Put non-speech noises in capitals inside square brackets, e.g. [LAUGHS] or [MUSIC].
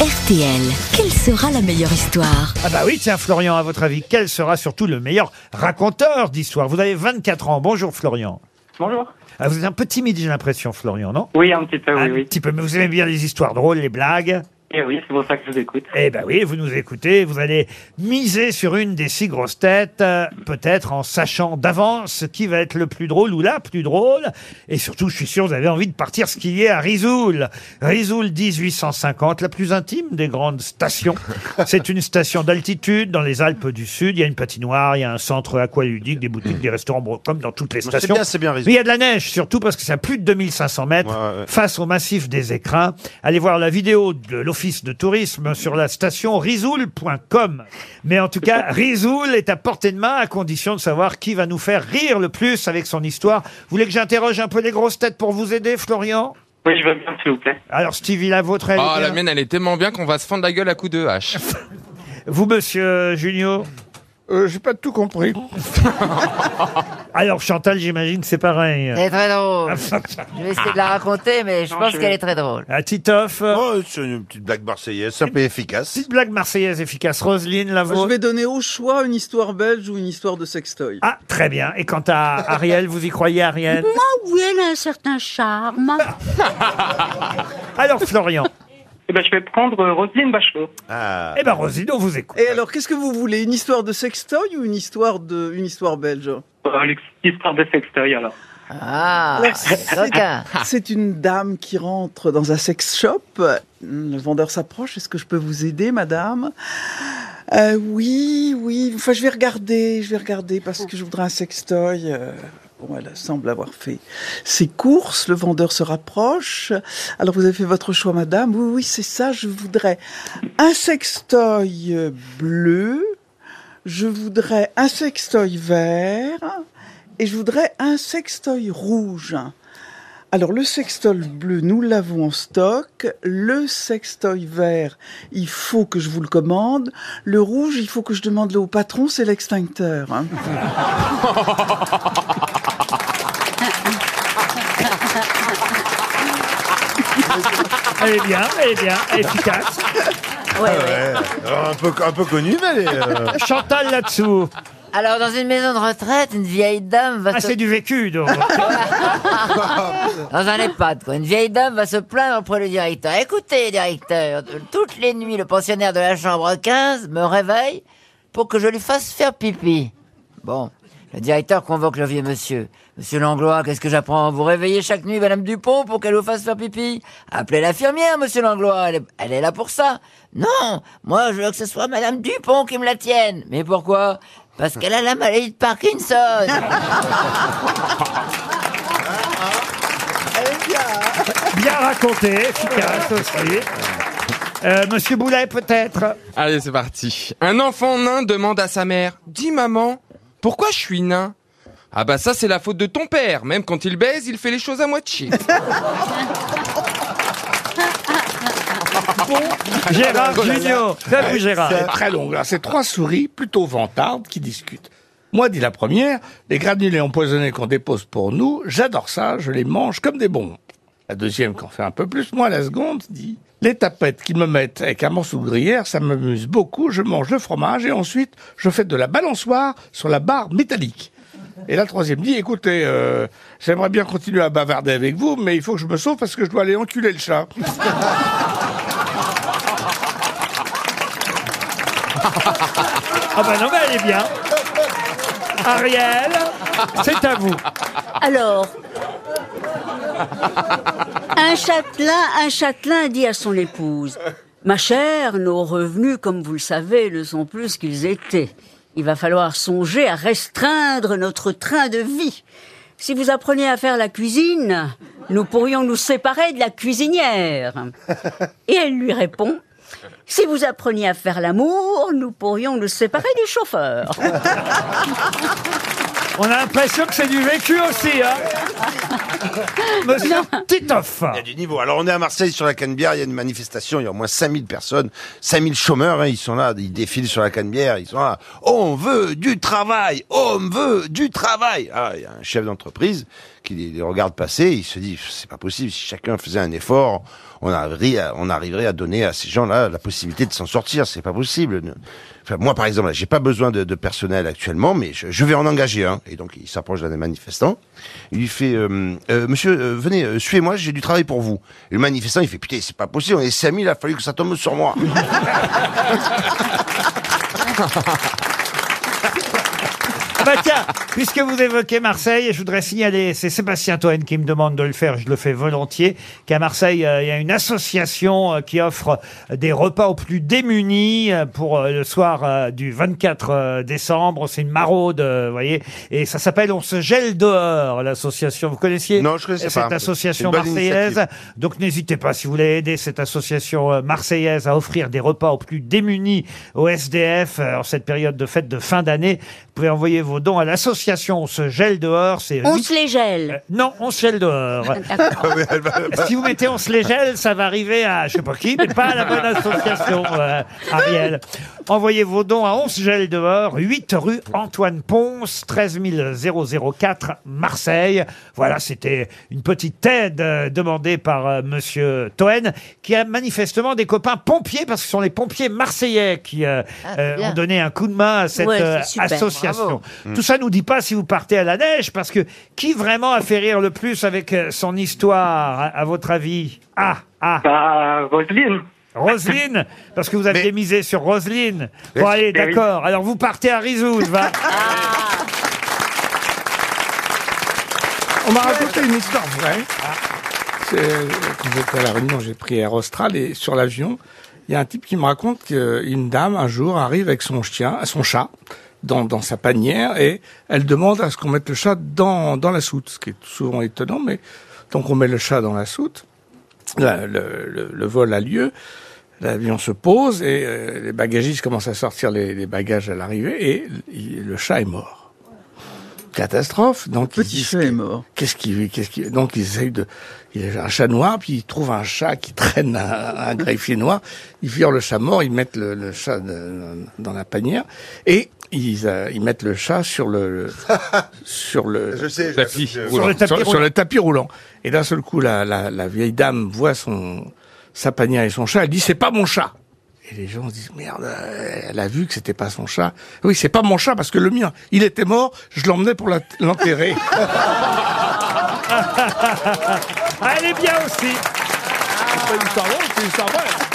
RTL, quelle sera la meilleure histoire? Ah bah oui, tiens Florian, à votre avis, quel sera surtout le meilleur raconteur d'histoire? Vous avez 24 ans. Bonjour Florian. Bonjour. Ah, vous êtes un peu timide, j'ai l'impression, Florian, non? Oui, un petit peu, oui, Un oui. petit peu, mais vous aimez bien les histoires drôles, les blagues? Et oui, c'est pour ça que je vous écoute. Eh ben oui, vous nous écoutez, vous allez miser sur une des six grosses têtes, euh, peut-être en sachant d'avance qui va être le plus drôle ou la plus drôle. Et surtout, je suis sûr, vous avez envie de partir skier à Risoul. Risoul 1850, la plus intime des grandes stations. [LAUGHS] C'est une station d'altitude dans les Alpes du Sud. Il y a une patinoire, il y a un centre aqualudique, des boutiques, des restaurants, bon, comme dans toutes les C'est stations. bien, c'est bien, Risoul. Mais il y a de la neige, surtout parce que c'est à plus de 2500 mètres Ouais, ouais. face au massif des écrins. Allez voir la vidéo de l'Office de tourisme sur la station risoul.com. Mais en tout cas, [LAUGHS] Risoul est à portée de main à condition de savoir qui va nous faire rire le plus avec son histoire. Vous voulez que j'interroge un peu les grosses têtes pour vous aider, Florian? Oui, je veux bien, s'il vous plaît. Alors, Stevie, la vôtre, elle est Ah, la bien mienne, elle est tellement bien qu'on va se fendre la gueule à coups de hache. [LAUGHS] Vous, monsieur Junio? Euh, J'ai pas tout compris. [LAUGHS] Alors, Chantal, j'imagine que c'est pareil. Elle est très drôle. [LAUGHS] Je vais essayer de la raconter, mais je Non, pense je- qu'elle est très drôle. À Titoff, Oh, c'est une petite blague marseillaise, simple et efficace. petite blague marseillaise efficace. Roselyne, la Je vôtre vais donner au choix une histoire belge ou une histoire de sextoy. Ah, très bien. Et quant à Ariel, vous y croyez, Ariel? Oui, elle a un certain charme? [LAUGHS] Alors, Florian. Ben, je vais prendre euh, Roselyne Bachelot. Ah. Eh ben, Roselyne, on vous écoute. Et alors, qu'est-ce que vous voulez Une histoire de sextoy ou une histoire de une histoire belge? Euh, L'histoire de sextoy, alors. Ah, Alors, c'est- coquin. [LAUGHS] C'est une dame qui rentre dans un sex shop. Le vendeur s'approche. Est-ce que je peux vous aider, madame? Euh, Oui, oui. Enfin, je vais regarder. Je vais regarder parce que je voudrais un sextoy. Euh, Bon, elle semble avoir fait ses courses. Le vendeur se rapproche. Alors, vous avez fait votre choix, madame. Oui, oui, c'est ça. Je voudrais un sextoy euh, bleu. Je voudrais un sextoy vert. Et je voudrais un sextoy rouge. Alors le sextoy bleu, nous l'avons en stock. Le sextoy vert, il faut que je vous le commande. Le rouge, il faut que je demande le au patron, c'est l'extincteur. hein. [LAUGHS] [LAUGHS] Elle est bien, elle est bien, efficace. Ouais, ouais. Ouais, alors, un, peu, un peu connu, mais elle est, euh, [LAUGHS] Chantal là-dessous. Alors, dans une maison de retraite, une vieille dame va Ah, se... c'est du vécu, donc. [LAUGHS] Dans un EHPAD, quoi. Une vieille dame va se plaindre auprès du directeur. Écoutez, directeur, toutes les nuits, le pensionnaire de la chambre 15 me réveille pour que je lui fasse faire pipi. Bon. Le directeur convoque le vieux monsieur. Monsieur Langlois, qu'est-ce que j'apprends Vous réveillez chaque nuit Madame Dupont pour qu'elle vous fasse faire pipi? Appelez l'infirmière, Monsieur Langlois, elle est, elle est là pour ça. Non, moi je veux que ce soit Madame Dupont qui me la tienne. Mais pourquoi? Parce qu'elle a la maladie de Parkinson. [LAUGHS] Bien raconté, efficace aussi. Euh, Monsieur Boulet, peut-être? Allez, c'est parti. Un enfant nain demande à sa mère Dis maman, pourquoi je suis nain? Ah bah ça, c'est la faute de ton père. Même quand il baise, il fait les choses à moitié. [LAUGHS] Gérard Junior. C'est à vous, Gérard. C'est très long. Alors, c'est trois souris plutôt vantardes qui discutent. Moi, dit la première, les granulés empoisonnés qu'on dépose pour nous, j'adore ça, je les mange comme des bons. La deuxième, qui en fait un peu plus, moi, la seconde, dit, les tapettes qu'ils me mettent avec un morceau de gruyère, ça m'amuse beaucoup, je mange le fromage et ensuite, je fais de la balançoire sur la barre métallique. Et la troisième dit, écoutez, euh, j'aimerais bien continuer à bavarder avec vous, mais il faut que je me sauve parce que je dois aller enculer le chat. [LAUGHS] Ah bah non, mais elle est bien. Ariel, c'est à vous. Alors, [LAUGHS] un châtelain, un châtelain dit à son épouse Ma chère, nos revenus, comme vous le savez, ne sont plus ce qu'ils étaient. Il va falloir songer à restreindre notre train de vie. Si vous appreniez à faire la cuisine, nous pourrions nous séparer de la cuisinière. Et elle lui répond Si vous appreniez à faire l'amour, nous pourrions nous séparer du chauffeur. On a l'impression que c'est du vécu aussi. Hein Monsieur Titoff. Il y a du niveau. Alors on est à Marseille sur la Canebière, il y a une manifestation, il y a au moins 5000 personnes, 5000 chômeurs, hein, ils sont là, ils défilent sur la Canebière, ils sont là. On veut du travail, on veut du travail. Ah, il y a un chef d'entreprise qui les regarde passer, il se dit c'est pas possible, si chacun faisait un effort, on arriverait à, on arriverait à donner à ces gens-là la possibilité de s'en sortir, c'est pas possible. Moi par exemple, j'ai pas besoin de, personnel actuellement, mais je, je vais en engager un. Et donc il s'approche d'un des manifestants, il lui fait euh, Euh, monsieur, euh, venez, euh, suivez-moi, j'ai du travail pour vous. Et le manifestant, il fait putain, c'est pas possible, on est 5000, il a fallu que ça tombe sur moi. [LAUGHS] Ah bah tiens, puisque vous évoquez Marseille, je voudrais signaler, c'est Sébastien Toen qui me demande de le faire, je le fais volontiers, qu'à Marseille, euh, il y a une association euh, qui offre des repas aux plus démunis euh, pour euh, le soir euh, du 24 euh, décembre. C'est une maraude, euh, vous voyez, et ça s'appelle On se gèle dehors, l'association. Vous connaissiez Non, je connaissais cette pas. association C'est une bonne marseillaise initiative. donc n'hésitez pas, si vous voulez aider cette association euh, marseillaise à offrir des repas aux plus démunis au SDF euh, en cette période de fête de fin d'année, vous pouvez envoyer vos dons à l'association On se gèle dehors. C'est On se les gèle. Euh, non, on se gèle dehors. [LAUGHS] [LAUGHS] si vous mettez on se les gèle, ça va arriver à je sais pas qui, mais pas à la bonne [LAUGHS] association, euh, Ariel. Envoyez vos dons à on se gèle dehors, 8 rue Antoine Ponce, 13 004 Marseille. Voilà, c'était une petite aide euh, demandée par euh, Monsieur Toen, qui a manifestement des copains pompiers, parce que ce sont les pompiers marseillais qui euh, Ah, euh, bien. ont donné un coup de main à cette Ouais, c'est euh, super, association. bravo. Tout ça nous dit pas si vous partez à la neige, parce que qui vraiment a fait rire le plus avec euh, son histoire, à, à votre avis? Ah, ah, Bah, Roselyne. Roselyne, parce que vous aviez Mais- misé sur Roselyne. Bon, allez, Eh oui. d'accord. Alors vous partez à Rizoul, va. [LAUGHS] On m'a raconté une histoire vraie. C'est- Quand j'étais à La Réunion, j'ai pris Air Austral et sur l'avion, il y a un type qui me raconte qu'une dame, un jour, arrive avec son chien, son chat, dans, dans sa panière et elle demande à ce qu'on mette le chat dans, dans la soute, ce qui est souvent étonnant, mais donc on met le chat dans la soute, le, le- le vol a lieu, l'avion se pose et euh, les bagagistes commencent à sortir les, les bagages à l'arrivée et le chat est mort. Catastrophe. Donc ils Petit chat est mort. Qu'est-ce qui, qu'est-ce qui, donc ils essayent de, il y a un chat noir, puis ils trouvent un chat qui traîne un, un [LAUGHS] greffier noir. Ils virent le chat mort, ils mettent le, le chat de- dans la panière et ils, euh, ils mettent le chat sur le, le- [LAUGHS] sur le, Je sais, Tapis. je- Sur le tapis sur, sur roulant. le tapis roulant. Et d'un seul coup, la, la, la vieille dame voit son, sa panière et son chat. Elle dit, c'est pas mon chat. Et les gens se disent, merde, euh, elle a vu que c'était pas son chat. Oui, c'est pas mon chat parce que le mien, il était mort, je l'emmenais pour l'enterrer. Ah, [LAUGHS] elle est bien aussi. C'est pas une histoire c'est une histoire vraie.